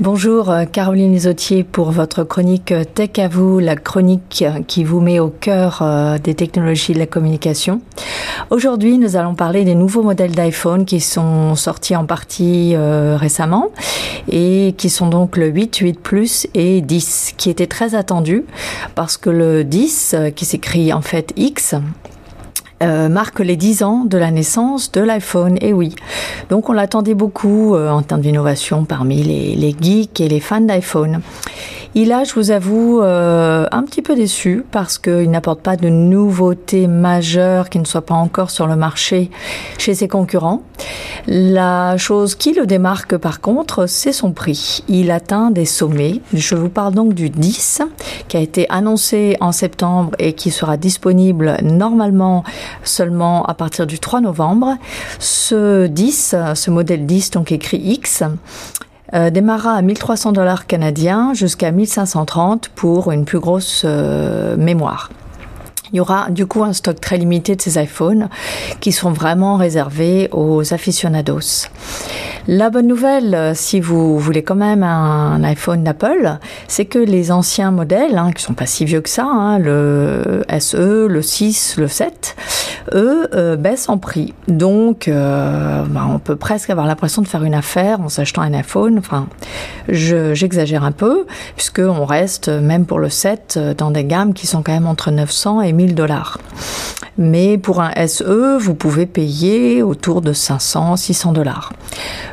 Bonjour euh, Caroline Isotier pour votre chronique euh, Tech à vous, la chronique euh, qui vous met au cœur des technologies de la communication. Aujourd'hui, nous allons parler des nouveaux modèles d'iPhone qui sont sortis en partie récemment et qui sont donc le 8, 8 Plus et 10 qui étaient très attendus parce que le 10 qui s'écrit en fait X euh, marque les 10 ans de la naissance de l'iPhone. Et oui, donc on l'attendait beaucoup euh, en termes d'innovation parmi les, geeks et les fans d'iPhone. Il a, je vous avoue, euh, un petit peu déçu parce qu'il n'apporte pas de nouveautés majeures qui ne soient pas encore sur le marché chez ses concurrents. La chose qui le démarque par contre, c'est son prix. Il atteint des sommets. Je vous parle donc du 10 qui a été annoncé en septembre et qui sera disponible normalement seulement à partir du 3 novembre. Ce 10, ce modèle 10 donc écrit X, euh, démarra à 1300 dollars canadiens jusqu'à 1530 pour une plus grosse euh, mémoire. Il y aura du coup un stock très limité de ces iPhones qui sont vraiment réservés aux aficionados. La bonne nouvelle, euh, si vous voulez quand même un iPhone d'Apple, c'est que les anciens modèles, hein, qui sont pas si vieux que ça, hein, le SE, le 6, le 7, eux euh, baissent en prix. Donc, euh, bah, on peut presque avoir l'impression de faire une affaire en s'achetant un iPhone. Enfin, j'exagère un peu, puisqu'on reste, même pour le 7, dans des gammes qui sont quand même entre 900 et 1000 dollars. Mais pour un SE, vous pouvez payer autour de 500, 600 dollars.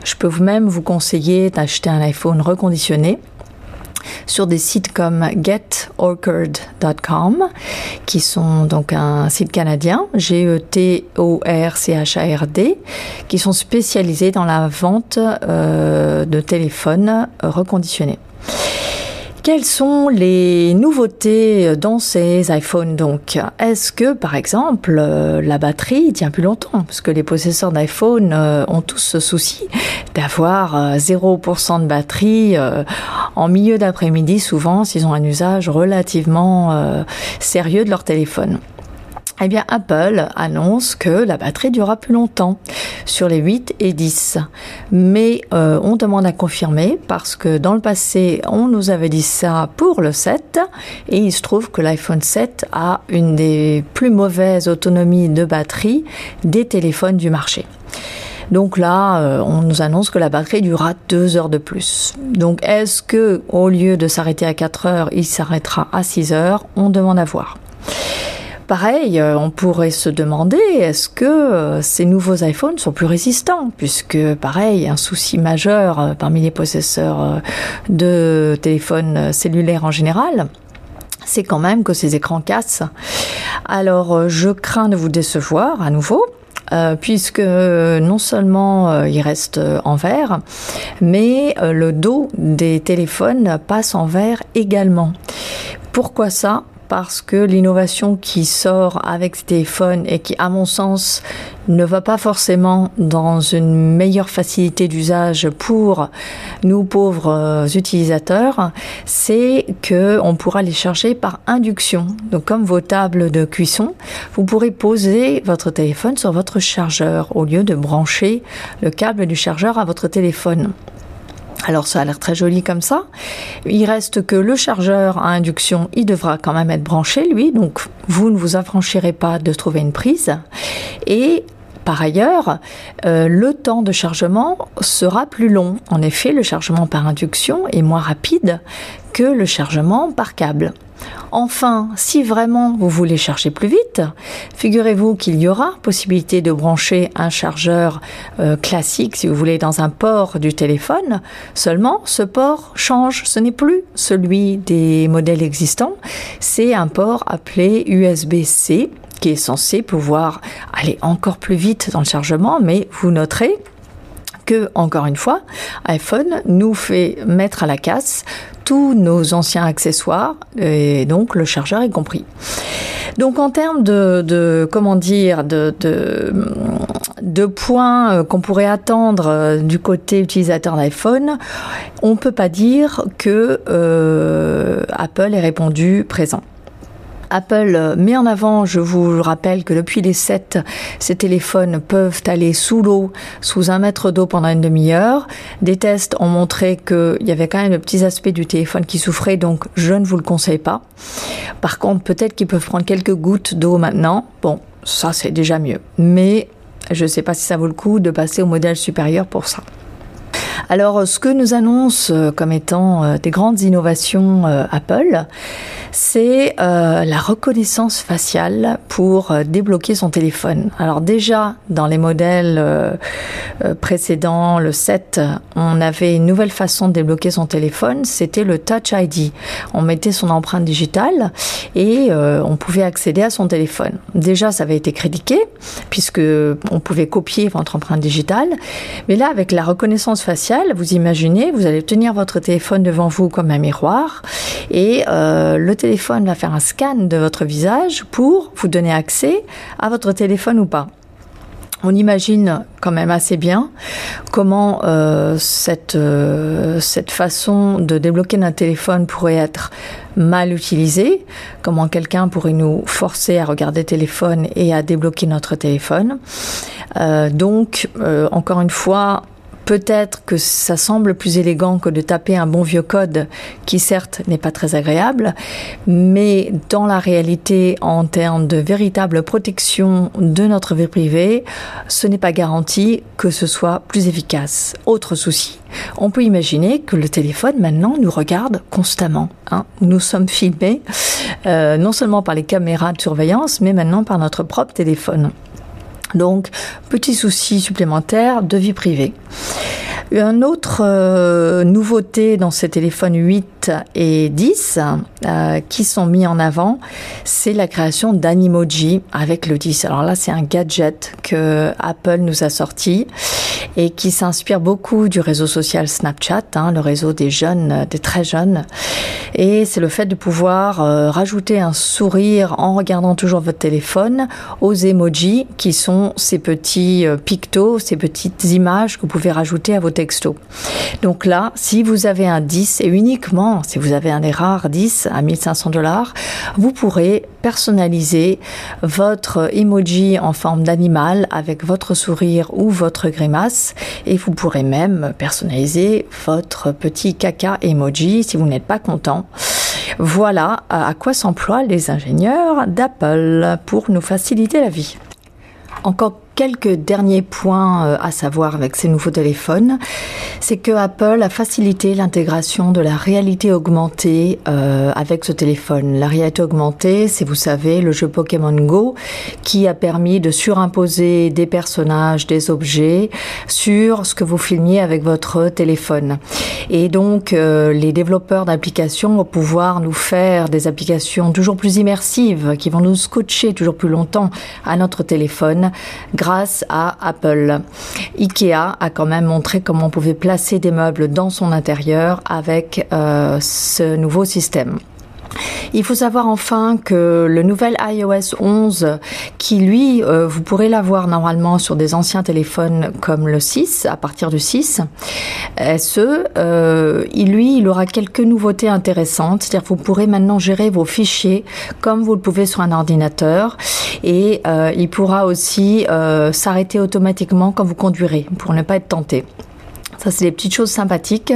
Je peux même vous conseiller d'acheter un iPhone reconditionné sur des sites comme getorchard.com, qui sont donc un site canadien, G-E-T-O-R-C-H-A-R-D, qui sont spécialisés dans la vente euh, de téléphones reconditionnés. Quelles sont les nouveautés dans ces iPhones donc? Est-ce que par exemple la batterie tient plus longtemps? Parce que les possesseurs d'iPhone euh, ont tous ce souci d'avoir 0% euh, de batterie euh, en milieu d'après-midi souvent s'ils ont un usage relativement sérieux de leur téléphone. Eh bien, Apple annonce que la batterie durera plus longtemps sur les 8 et 10. Mais euh, on demande à confirmer parce que dans le passé, on nous avait dit ça pour le 7 et il se trouve que l'iPhone 7 a une des plus mauvaises autonomies de batterie des téléphones du marché. Donc là, euh, on nous annonce que la batterie durera deux heures de plus. Donc est-ce que au lieu de s'arrêter à 4 heures, il s'arrêtera à 6 heures? On demande à voir. Pareil, euh, on pourrait se demander est-ce que euh, ces nouveaux iPhones sont plus résistants? Puisque pareil, un souci majeur euh, parmi les possesseurs de téléphones cellulaires en général, c'est quand même que ces écrans cassent. Alors, je crains de vous décevoir à nouveau. puisque non seulement il reste en verre, mais le dos des téléphones passe en verre également. Pourquoi ça? Parce que l'innovation qui sort avec ce téléphone et qui, à mon sens, ne va pas forcément dans une meilleure facilité d'usage pour nous pauvres euh, utilisateurs, c'est que on pourra les charger par induction. Donc, comme vos tables de cuisson, vous pourrez poser votre téléphone sur votre chargeur au lieu de brancher le câble du chargeur à votre téléphone. Alors ça a l'air très joli comme ça. Il reste que le chargeur à induction, il devra quand même être branché lui, donc vous ne vous affranchirez pas de trouver une prise. Et par ailleurs, euh, le temps de chargement sera plus long. En effet, le chargement par induction est moins rapide que le chargement par câble. Enfin, si vraiment vous voulez charger plus vite, figurez-vous qu'il y aura possibilité de brancher un chargeur euh, classique, si vous voulez, dans un port du téléphone. Seulement, ce port change. Ce n'est plus celui des modèles existants. C'est un port appelé USB-C qui est censé pouvoir aller encore plus vite dans le chargement, mais vous noterez encore une fois, iPhone nous fait mettre à la casse tous nos anciens accessoires, et donc le chargeur est compris. Donc en termes de, comment dire, de, points euh, qu'on pourrait attendre euh, du côté utilisateur d'iPhone, on peut pas dire que euh, Apple ait répondu présent. Apple met en avant, je vous rappelle que depuis les 7, ces téléphones peuvent aller sous l'eau, sous un mètre d'eau pendant une demi-heure. Des tests ont montré qu'il y avait quand même de petits aspects du téléphone qui souffraient, donc je ne vous le conseille pas. Par contre, peut-être qu'ils peuvent prendre quelques gouttes d'eau maintenant. Bon, ça c'est déjà mieux. Mais je ne sais pas si ça vaut le coup de passer au modèle supérieur pour ça. Alors, ce que nous annonce euh, comme étant euh, des grandes innovations euh, Apple, c'est la reconnaissance faciale pour débloquer son téléphone. Alors déjà, dans les modèles précédents, le 7, on avait une nouvelle façon de débloquer son téléphone, c'était le Touch ID. On mettait son empreinte digitale et on pouvait accéder à son téléphone. Déjà, ça avait été critiqué puisque on pouvait copier votre empreinte digitale, mais là, avec la reconnaissance faciale, vous imaginez, vous allez tenir votre téléphone devant vous comme un miroir et euh, le téléphone va faire un scan de votre visage pour vous donner accès à votre téléphone ou pas. On imagine quand même assez bien comment euh, cette, euh, cette façon de débloquer notre téléphone pourrait être mal utilisée, comment quelqu'un pourrait nous forcer à regarder téléphone et à débloquer notre téléphone. donc, encore une fois, Peut-être que ça semble plus élégant que de taper un bon vieux code qui certes n'est pas très agréable, mais dans la réalité, en termes de véritable protection de notre vie privée, ce n'est pas garanti que ce soit plus efficace. Autre souci, on peut imaginer que le téléphone maintenant nous regarde constamment. Hein. Nous sommes filmés euh, non seulement par les caméras de surveillance, mais maintenant par notre propre téléphone. Donc, petit souci supplémentaire de vie privée. Une autre euh, nouveauté dans ces téléphones 8 et 10 euh, qui sont mis en avant, c'est la création d'Animoji avec le 10. Alors là, c'est un gadget que Apple nous a sorti et qui s'inspire beaucoup du réseau social Snapchat, hein, le réseau des jeunes, des très jeunes. Et c'est le fait de pouvoir euh, rajouter un sourire en regardant toujours votre téléphone aux emojis qui sont ces petits pictos, ces petites images que vous pouvez rajouter à vos textos. Donc là, si vous avez un 10 et uniquement si vous avez un des rares 10 à 1500 dollars, vous pourrez personnaliser votre emoji en forme d'animal avec votre sourire ou votre grimace et vous pourrez même personnaliser votre petit caca emoji si vous n'êtes pas content. Voilà à quoi s'emploient les ingénieurs d'Apple pour nous faciliter la vie. Encore quelques derniers points euh, à savoir avec ces nouveaux téléphones, c'est que Apple a facilité l'intégration de la réalité augmentée euh, avec ce téléphone. La réalité augmentée, c'est vous savez le jeu Pokémon Go qui a permis de surimposer des personnages, des objets sur ce que vous filmiez avec votre téléphone. Et donc euh, les développeurs d'applications vont pouvoir nous faire des applications toujours plus immersives qui vont nous scotcher toujours plus longtemps à notre téléphone grâce grâce à Apple. Ikea a quand même montré comment on pouvait placer des meubles dans son intérieur avec euh, ce nouveau système. Il faut savoir enfin que le nouvel iOS 11, qui lui, euh, vous pourrez l'avoir normalement sur des anciens téléphones comme le 6, à partir du 6, SE, euh, lui, il aura quelques nouveautés intéressantes. C'est-à-dire vous pourrez maintenant gérer vos fichiers comme vous le pouvez sur un ordinateur et euh, il pourra aussi s'arrêter automatiquement quand vous conduirez pour ne pas être tenté. Ça, c'est des petites choses sympathiques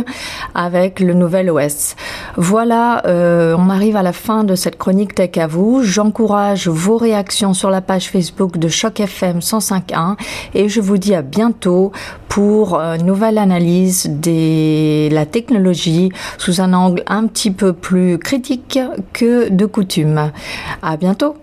avec le nouvel OS. Voilà, euh, on arrive à la fin de cette chronique Tech à vous. J'encourage vos réactions sur la page Facebook de Choc FM 105.1 et je vous dis à bientôt pour une nouvelle analyse de la technologie sous un angle un petit peu plus critique que de coutume. À bientôt.